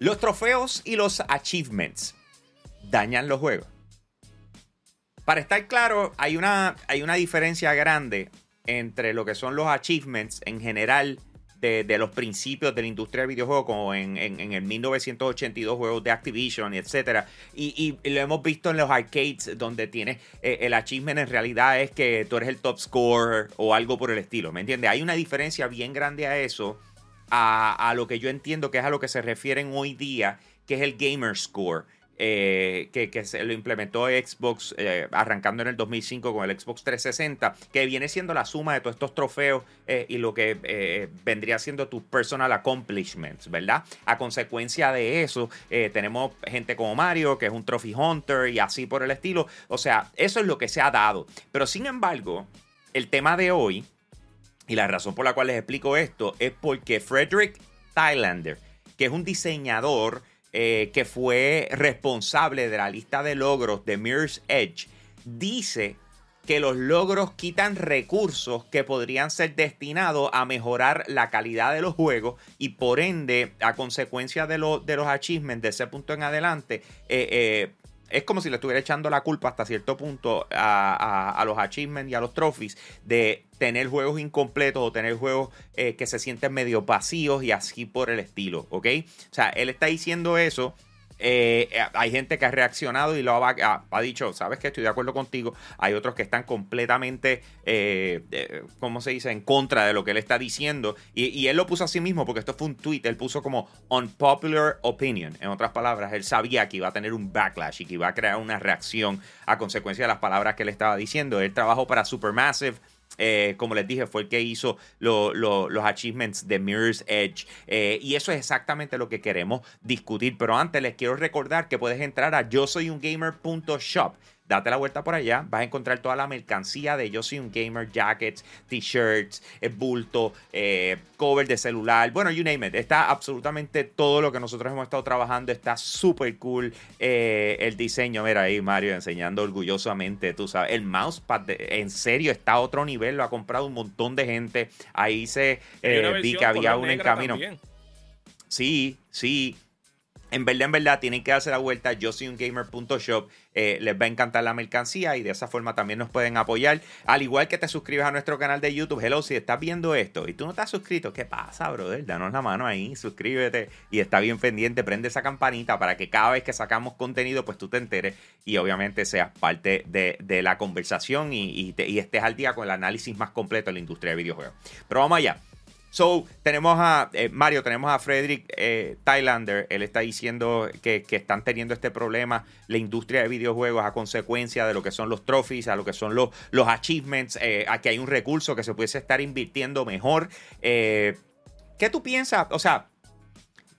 Los trofeos y los achievements dañan los juegos. Para estar claro, hay una, hay una diferencia grande entre lo que son los achievements en general de, los principios de la industria de videojuegos, como en, el 1982 juegos de Activision, etc. Y, y, lo hemos visto en los arcades, donde tienes eh, el achievement en realidad es que tú eres el top scorer o algo por el estilo, ¿me entiendes? Hay una diferencia bien grande a eso, a, lo que yo entiendo que es a lo que se refieren hoy día, que es el gamer score. Eh, que, se lo implementó Xbox eh, arrancando en el 2005 con el Xbox 360, que viene siendo la suma de todos estos trofeos eh, y lo que vendría siendo tus personal accomplishments, ¿verdad? A consecuencia de eso, tenemos gente como Mario, que es un trophy hunter y así por el estilo. O sea, eso es lo que se ha dado. Pero sin embargo, el tema de hoy, y la razón por la cual les explico esto, es porque Frederick Thailander, que es un diseñador, eh, que fue responsable de la lista de logros de Mirror's Edge, dice que los logros quitan recursos que podrían ser destinados a mejorar la calidad de los juegos y por ende, a consecuencia de, de los achievements de ese punto en adelante, eh, eh, es como si le estuviera echando la culpa hasta cierto punto a, los achievements y a los trophies de tener juegos incompletos o tener juegos eh, que se sienten medio vacíos y así por el estilo, ¿ok? O sea, él está diciendo eso eh, eh, hay gente que ha reaccionado y lo ha, dicho, sabes que estoy de acuerdo contigo. Hay otros que están completamente, eh, ¿cómo se dice?, en contra de lo que él está diciendo. Y, él lo puso a sí mismo porque esto fue un tweet. Él puso como unpopular opinion. En otras palabras, él sabía que iba a tener un backlash y que iba a crear una reacción a consecuencia de las palabras que él estaba diciendo. Él trabajó para Supermassive eh, como les dije, fue el que hizo los achievements de Mirror's Edge. Eh, y eso es exactamente lo que queremos discutir. Pero antes les quiero recordar que puedes entrar a yo soy un gamer.shop date la vuelta por allá, vas a encontrar toda la mercancía de Yo Soy un Gamer, jackets, t-shirts, eh, bulto, eh, cover de celular, bueno, you name it. Está absolutamente todo lo que nosotros hemos estado trabajando, está súper cool eh, el diseño. Mira ahí Mario enseñando orgullosamente, tú sabes, el mousepad, en serio, está a otro nivel, lo ha comprado un montón de gente. Ahí se vi que había uno en camino. Sí, sí. En verdad, en verdad, tienen que darse la vuelta. Yo soy. Eh, les va a encantar la mercancía y de esa forma también nos pueden apoyar. Al igual que te suscribes a nuestro canal de YouTube. Hello, si estás viendo esto y tú no estás suscrito, ¿qué pasa, brother? Danos la mano ahí, suscríbete y está bien pendiente. Prende esa campanita para que cada vez que sacamos contenido, pues tú te enteres y obviamente seas parte de, la conversación y estés al día con el análisis más completo de la industria de videojuegos. Pero vamos allá. So, tenemos a eh, Mario, tenemos a Frederick eh, Thailander. Él está diciendo que, están teniendo este problema la industria de videojuegos a consecuencia de lo que son los trophies, a lo que son los, los achievements, eh, a que hay un recurso que se pudiese estar invirtiendo mejor. ¿Qué tú piensas? O sea,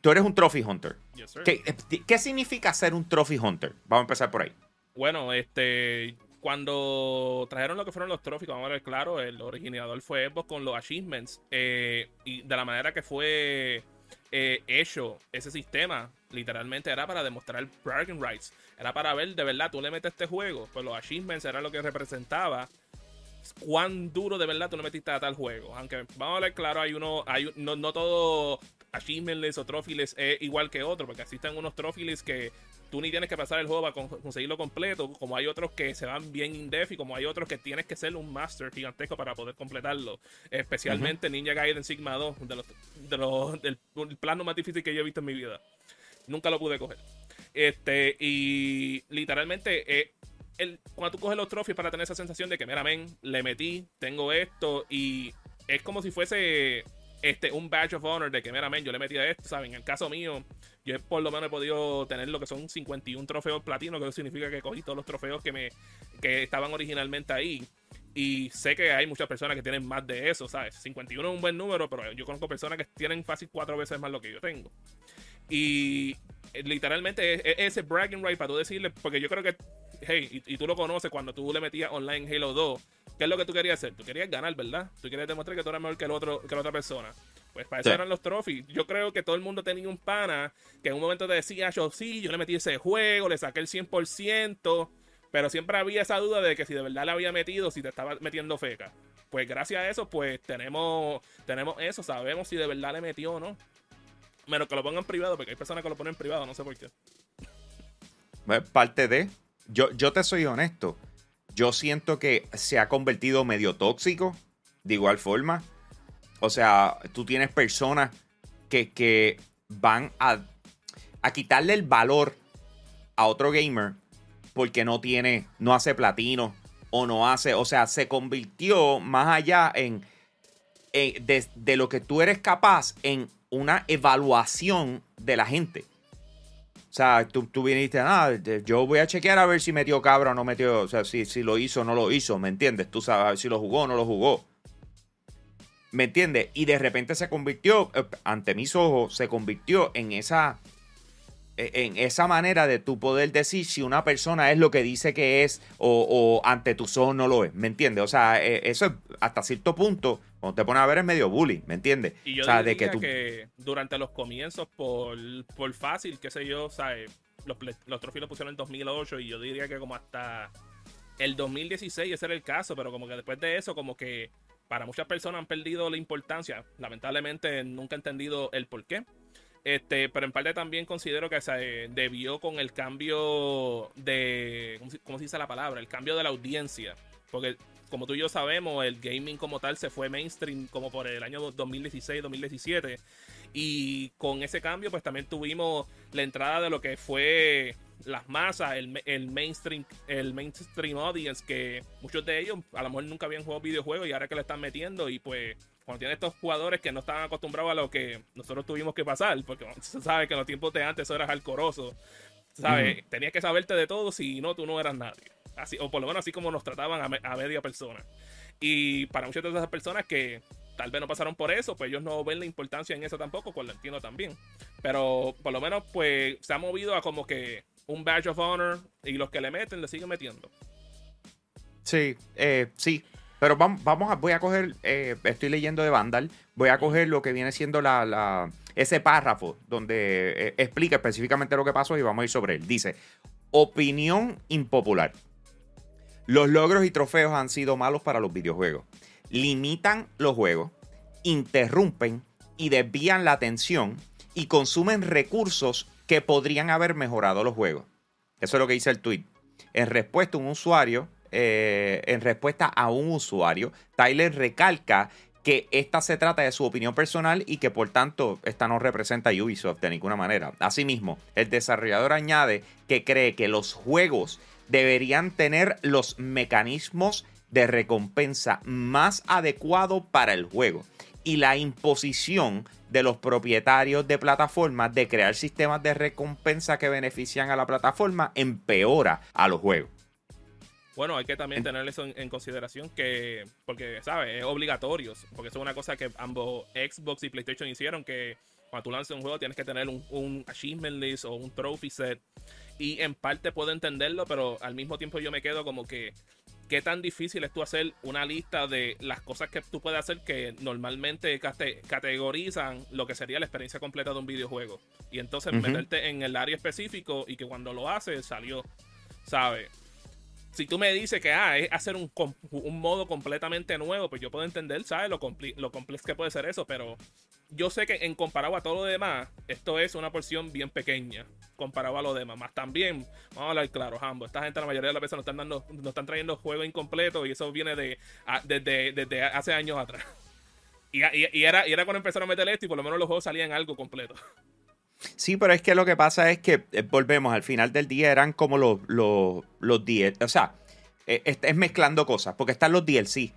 tú eres un trophy hunter. ¿Qué, ¿Qué significa ser un trophy hunter? Vamos a empezar por ahí. Bueno, este cuando trajeron lo que fueron los trophies, vamos a ver claro, el originador fue Xbox con los achievements. Eh, y de la manera que fue eh, hecho ese sistema, literalmente era para demostrar bragging rights. Era para ver, de verdad, tú le metes este juego. Pues los achievements era lo que representaba cuán duro de verdad tú le metiste a tal juego. Aunque vamos a ver claro, hay uno, hay no, no todo achievementless o trophies es igual que otro, porque existen unos trophies que tú ni tienes que pasar el juego para conseguirlo completo, como hay otros que se van bien in-depth y como hay otros que tienes que ser un master gigantesco para poder completarlo. Especialmente Ninja Gaiden Sigma 2, de los, de los, del plano más difícil que yo he visto en mi vida. Nunca lo pude coger. Este, y literalmente, eh, el, cuando tú coges los trophies para tener esa sensación de que, mira, men, le metí, tengo esto, y es como si fuese este, un badge of honor de que, mira, men, yo le metí a esto, ¿saben? En el caso mío, yo por lo menos he podido tener lo que son 51 trofeos platino, que eso significa que cogí todos los trofeos que me que estaban originalmente ahí. Y sé que hay muchas personas que tienen más de eso, ¿sabes? 51 es un buen número, pero yo conozco personas que tienen fácil cuatro veces más lo que yo tengo. Y eh, literalmente es, ese bragging right para tú decirle, porque yo creo que, hey, y, tú lo conoces cuando tú le metías online Halo 2, ¿qué es lo que tú querías hacer? Tú querías ganar, ¿verdad? Tú querías demostrar que tú eras mejor que, el otro, que la otra persona. Pues para eso eran los trophies. Yo creo que todo el mundo tenía un pana que en un momento te decía, yo sí, yo le metí ese juego, le saqué el 100%, pero siempre había esa duda de que si de verdad le había metido, si te estaba metiendo feca. Pues gracias a eso, pues tenemos, tenemos eso, sabemos si de verdad le metió o no. Menos que lo pongan privado, porque hay personas que lo ponen en privado, no sé por qué. Parte de. Yo, yo te soy honesto. Yo siento que se ha convertido medio tóxico, de igual forma. O sea, tú tienes personas que, que van a, a quitarle el valor a otro gamer porque no tiene, no hace platino o no hace, o sea, se convirtió más allá en, de, lo que tú eres capaz en una evaluación de la gente. O sea, tú, tú viniste, ah, yo voy a chequear a ver si metió cabra o no metió, o sea, si, si lo hizo o no lo hizo, ¿me entiendes? Tú sabes si lo jugó o no lo jugó. ¿Me entiendes? Y de repente se convirtió, eh, ante mis ojos, se convirtió en esa e, en esa manera de tu poder decir si una persona es lo que dice que es o, ante tus ojos no lo es, ¿me entiendes? O sea, e, eso es hasta cierto punto, cuando te pones a ver es medio bullying, ¿me entiendes? Y yo o sea, de que, que, durante los comienzos, por, por fácil, qué sé yo, ¿sabes? Los, los trofeos los pusieron en 2008 y yo diría que como hasta el 2016 ese era el caso, pero como que después de eso, como que para muchas personas han perdido la importancia. Lamentablemente nunca he entendido el por qué. Este, pero en parte también considero que se debió con el cambio de. ¿Cómo se dice la palabra? El cambio de la audiencia. Porque, como tú y yo sabemos, el gaming como tal se fue mainstream como por el año 2016-2017. Y con ese cambio, pues también tuvimos la entrada de lo que fue las masas, el, el, mainstream, el mainstream audience, que muchos de ellos a lo mejor nunca habían jugado videojuegos y ahora que le están metiendo, y pues cuando tiene estos jugadores que no estaban acostumbrados a lo que nosotros tuvimos que pasar, porque se sabe que en los tiempos de antes eso era alcoroso, ¿sabes? Tenías que saberte de todo, si no, tú no eras nadie. Así, o por lo menos así como nos trataban a, media persona. Y para muchas de esas personas que tal vez no pasaron por eso, pues ellos no ven la importancia en eso tampoco, pues lo entiendo también. Pero por lo menos, pues se ha movido a como que un badge of honor y los que le meten le siguen metiendo. Sí, eh, sí, pero vamos, vamos a, voy a coger, eh, estoy leyendo de Vandal, voy a coger lo que viene siendo la, ese párrafo donde eh, explica específicamente lo que pasó y vamos a ir sobre él. Dice, opinión impopular. Los logros y trofeos han sido malos para los videojuegos. Limitan los juegos, interrumpen y desvían la atención y consumen recursos que podrían haber mejorado los juegos. Eso es lo que dice el tweet. En respuesta, un usuario eh, en respuesta a un usuario, Tyler recalca que esta se trata de su opinión personal y que por tanto esta no representa a Ubisoft de ninguna manera. Asimismo, el desarrollador añade que cree que los juegos deberían tener los mecanismos de recompensa más adecuados para el juego y la imposición de los propietarios de plataformas de crear sistemas de recompensa que benefician a la plataforma empeora a los juegos. Bueno, hay que también tener eso en, consideración que, porque, ¿sabes? Es obligatorio, porque eso es una cosa que ambos Xbox y PlayStation hicieron, que cuando tú lanzas un juego tienes que tener un, achievement list o un trophy set. Y en parte puedo entenderlo, pero al mismo tiempo yo me quedo como que, ¿qué tan difícil es tú hacer una lista de las cosas que tú puedes hacer que normalmente categorizan lo que sería la experiencia completa de un videojuego? Y entonces meterte en el área específico y que cuando lo haces salió, ¿sabes? Si tú me dices que ah, es hacer un, modo completamente nuevo, pues yo puedo entender, ¿sabes? Lo, lo complejo que puede ser eso, pero yo sé que en comparado a todo lo demás, esto es una porción bien pequeña comparado a lo demás. Más también, vamos a hablar claro, ambos. Esta gente la mayoría de las veces nos están dando, nos están trayendo juegos incompletos y eso viene de, desde, hace años atrás. Y, y, era, y era cuando empezaron a meter esto y por lo menos los juegos salían algo completo. Sí, pero es que lo que pasa es que, eh, volvemos, al final del día eran como los, los, los O sea, eh, es, mezclando cosas, porque están los DLC.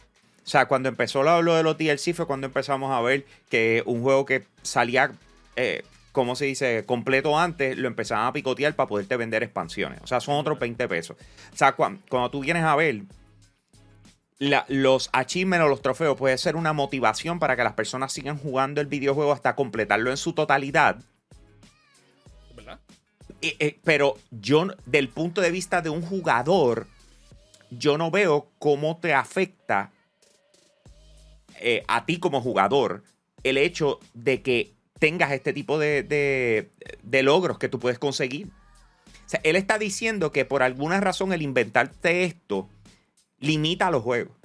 O sea, cuando empezó lo, de los DLC fue cuando empezamos a ver que un juego que salía, eh, ¿cómo se dice?, completo antes, lo empezaban a picotear para poderte vender expansiones. O sea, son otros 20 pesos. O sea, cuando, cuando tú vienes a ver, los achievements o los trofeos puede ser una motivación para que las personas sigan jugando el videojuego hasta completarlo en su totalidad eh, pero yo, del punto de vista de un jugador, yo no veo cómo te afecta eh, a ti como jugador el hecho de que tengas este tipo de, de, logros que tú puedes conseguir. Él está diciendo que por alguna razón el inventarte esto limita los juegos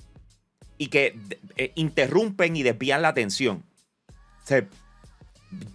y que eh, interrumpen y desvían la atención.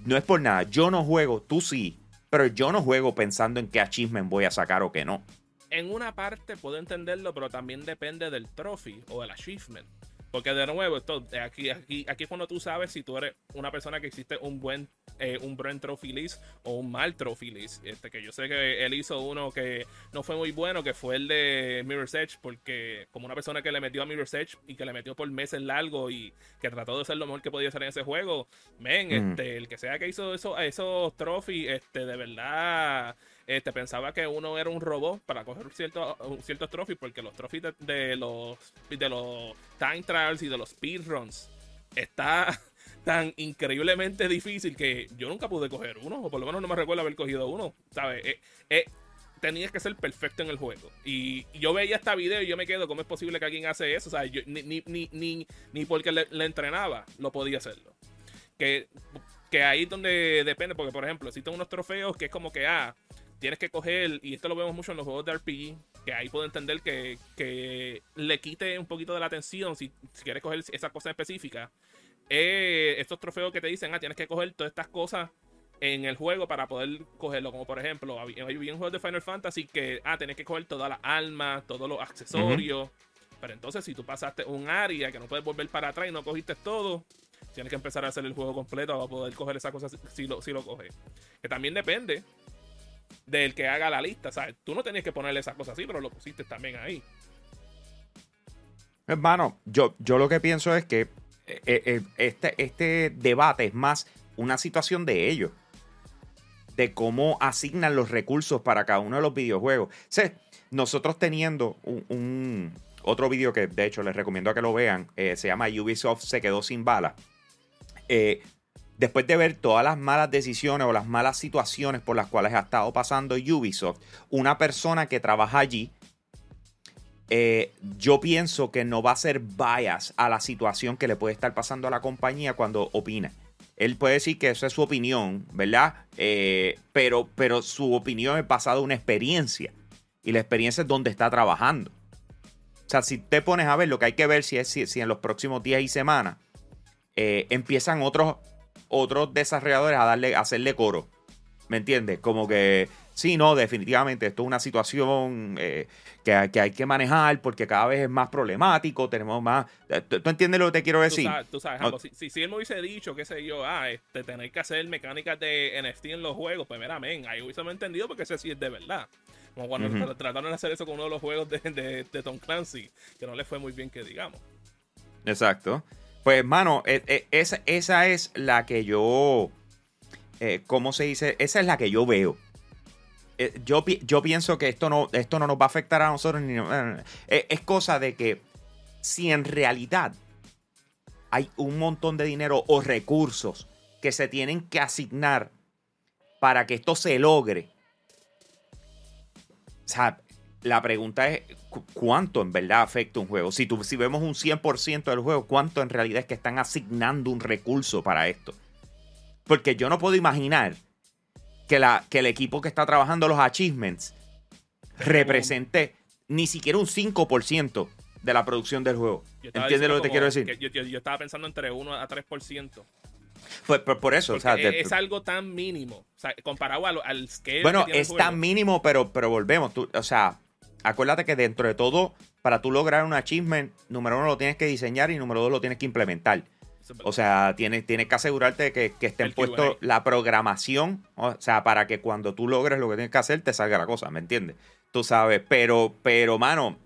No es por nada, yo no juego, tú sí, pero yo no juego pensando en qué achievement voy a sacar o qué no. En una parte puedo entenderlo, pero también depende del trophy o del achievement. Porque de nuevo, esto, aquí, aquí, aquí es cuando tú sabes si tú eres una persona que existe un buen, eh, un buen trophy list o un mal trophy list. Este, que yo sé que él hizo uno que no fue muy bueno, que fue el de Mirror's Edge, porque como una persona que le metió a Mirror's Edge y que le metió por meses largo y que trató de ser lo mejor que podía hacer en ese juego, men, mm. este, el que sea que hizo eso, esos trophies, este, de verdad este, pensaba que uno era un robot para coger ciertos ciertos trophies, porque los trophies de, los de los time trials y de los speedruns está tan increíblemente difícil que yo nunca pude coger uno, o por lo menos no me recuerdo haber cogido uno, ¿sabes? Eh, eh, tenías que ser perfecto en el juego. Y yo veía este video y yo me quedo, ¿cómo es posible que alguien hace eso? O sea, ni, ni, ni, ni, porque le, le, entrenaba lo podía hacerlo. Que, que ahí es donde depende, porque por ejemplo, existen unos trofeos que es como que, ah, tienes que coger, y esto lo vemos mucho en los juegos de RPG, que ahí puedo entender que, le quite un poquito de la atención si, quieres coger esa cosa específica. Eh, estos trofeos que te dicen, ah, tienes que coger todas estas cosas en el juego para poder cogerlo. Como por ejemplo, hay un juego de Final Fantasy que, ah, tienes que coger todas las almas, todos los accesorios. Pero entonces, si tú pasaste un área que no puedes volver para atrás y no cogiste todo, tienes que empezar a hacer el juego completo para poder coger esa cosa si lo, si lo coges. Que también depende del que haga la lista. ¿sabes? Tú no tenías que ponerle esas cosas así, pero lo pusiste también ahí. Hermano, yo, yo lo que pienso es que eh, eh, este, este debate es más una situación de ellos. De cómo asignan los recursos para cada uno de los videojuegos. nosotros teniendo un, otro video que de hecho les recomiendo a que lo vean, eh, se llama Ubisoft se quedó sin bala. Eh, después de ver todas las malas decisiones o las malas situaciones por las cuales ha estado pasando Ubisoft, una persona que trabaja allí, eh, yo pienso que no va a ser bias a la situación que le puede estar pasando a la compañía cuando opina. Él puede decir que esa es su opinión, ¿verdad? Eh, pero, pero su opinión es basada en una experiencia. Y la experiencia es donde está trabajando. O sea, si te pones a ver, lo que hay que ver si es si, en los próximos días y semanas eh, empiezan otros otros desarrolladores a darle, a hacerle coro. ¿Me entiendes? Como que sí, no, definitivamente esto es una situación eh, que, hay que manejar porque cada vez es más problemático, tenemos más... Eh, ¿Tú, entiendes lo que te quiero decir? Tú sabes, si, si, él me hubiese dicho, qué sé yo, ah, este, tener que hacer mecánicas de NFT en los juegos, pues mira, men, ahí hubiese entendido porque ese sí es de verdad. Como cuando trataron de hacer eso con uno de los juegos de, de, de Tom Clancy, que no le fue muy bien que digamos. Exacto. Pues, hermano, e, e, esa, esa es la que yo. Eh, ¿Cómo se dice? Esa es la que yo veo. Eh, yo, yo, pienso que esto no, esto no nos va a afectar a nosotros. Ni, eh, es cosa de que si en realidad hay un montón de dinero o recursos que se tienen que asignar para que esto se logre. O sea, la pregunta es cuánto en verdad afecta un juego. Si, si vemos un 100% del juego, ¿cuánto en realidad es que están asignando un recurso para esto? Porque yo no puedo imaginar que, la, que el equipo que está trabajando los achievements represente ni siquiera un 5% de la producción del juego. ¿Entiendes lo que te quiero decir? yo, estaba pensando entre 1 a 3%. Pues, pues, por eso, es, algo tan mínimo, o sea, comparado al, al scale. Bueno, es tan mínimo, pero, pero volvemos, tú, o sea, acuérdate que dentro de todo, para tú lograr un achievement, número uno lo tienes que diseñar y número dos lo tienes que implementar. O sea, tienes, tienes que asegurarte de que, que estén puestos la programación, o sea, para que cuando tú logres lo que tienes que hacer, te salga la cosa, ¿me entiendes? Tú sabes, pero, pero, mano,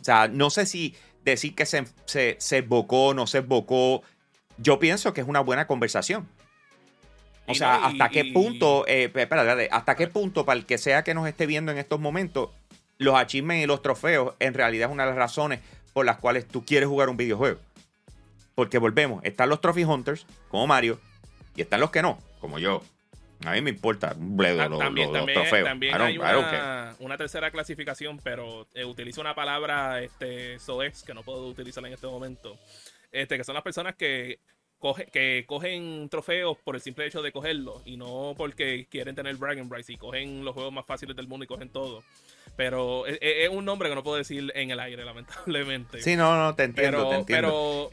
o sea, no sé si decir que se, se, se evocó, no se evocó, yo pienso que es una buena conversación. O sea, hasta qué punto, eh, espérate, hasta qué punto para el que sea que nos esté viendo en estos momentos, los achievements y los trofeos en realidad es una de las razones por las cuales tú quieres jugar un videojuego. Porque volvemos, están los Trophy Hunters, como Mario, y están los que no, como yo. A mí me importa un bledo ah, los, también, trofeos. También hay una, tercera clasificación, pero eh, utilizo una palabra este, SOEX que no puedo utilizar en este momento. Este, que son las personas que, coge, que cogen trofeos por el simple hecho de cogerlos y no porque quieren tener Bragging Rights y cogen los juegos más fáciles del mundo y cogen todo. Pero es, un nombre que no puedo decir en el aire, lamentablemente. Sí, no, no, te entiendo, pero,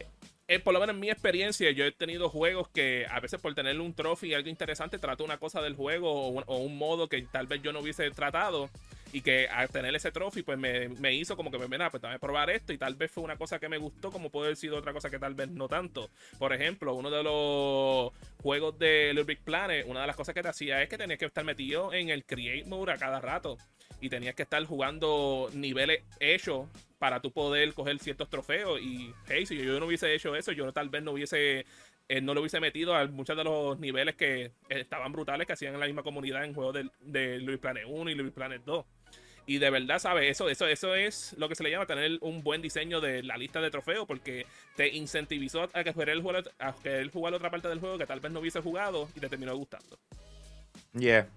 eh, por lo menos en mi experiencia, yo he tenido juegos que a veces por tener un trophy algo interesante, trato una cosa del juego o un, modo que tal vez yo no hubiese tratado y que al tener ese trophy, pues me, hizo como que me ven, pues a probar esto y tal vez fue una cosa que me gustó, como puede haber sido otra cosa que tal vez no tanto. Por ejemplo, uno de los juegos de Little Big Planet, una de las cosas que te hacía es que tenías que estar metido en el Create Mode a cada rato y tenías que estar jugando niveles hechos para tú poder coger ciertos trofeos. Y hey, si yo no hubiese hecho eso, yo tal vez no hubiese eh, no lo hubiese metido a muchos de los niveles que estaban brutales que hacían en la misma comunidad en juegos de, de Louis Planet 1 y Louis Planet 2. Y de verdad, ¿sabes? Eso, eso, eso es lo que se le llama tener un buen diseño de la lista de trofeos, porque te incentivizó a que fuera el a que él jugara otra parte del juego que tal vez no hubiese jugado y te terminó gustando. Yeah.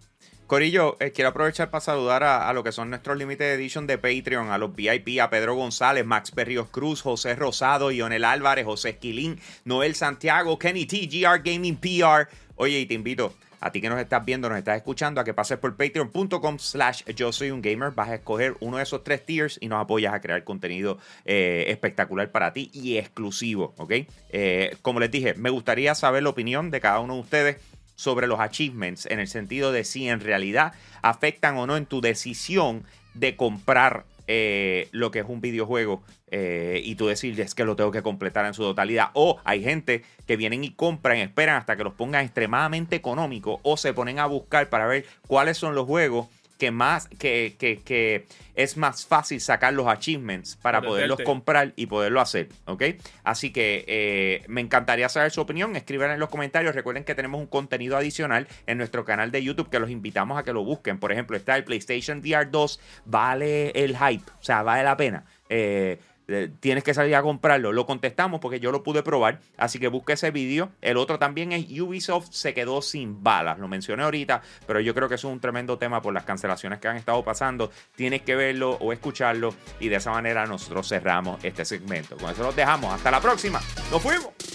Corillo, eh, quiero aprovechar para saludar a, lo que son nuestros Limited Edition de Patreon, a los VIP, a Pedro González, Max Perrios Cruz, José Rosado, Ionel Álvarez, José Esquilín, Noel Santiago, Kenny T, GR Gaming PR. Oye, y te invito a ti que nos estás viendo, nos estás escuchando, a que pases por patreon.com slash yo soy un gamer. Vas a escoger uno de esos tres tiers y nos apoyas a crear contenido eh, espectacular para ti y exclusivo, ¿ok? Eh, como les dije, me gustaría saber la opinión de cada uno de ustedes sobre los achievements en el sentido de si en realidad afectan o no en tu decisión de comprar eh, lo que es un videojuego eh, y tú decir es que lo tengo que completar en su totalidad. O hay gente que vienen y compran, esperan hasta que los pongan extremadamente económicos o se ponen a buscar para ver cuáles son los juegos que más que, que, es más fácil sacar los achievements para poderlos comprar y poderlo hacer, ¿ok? Así que eh, me encantaría saber su opinión, escriban en los comentarios, recuerden que tenemos un contenido adicional en nuestro canal de YouTube que los invitamos a que lo busquen, por ejemplo, está el PlayStation VR 2, vale el hype, o sea, vale la pena. Eh, eh, tienes que salir a comprarlo. Lo contestamos porque yo lo pude probar, así que busque ese vídeo. El otro también es Ubisoft se quedó sin balas, lo mencioné ahorita, pero yo creo que es un tremendo tema por las cancelaciones que han estado pasando. Tienes que verlo o escucharlo y de esa manera nosotros cerramos este segmento. Con eso los dejamos. Hasta la próxima. Nos fuimos.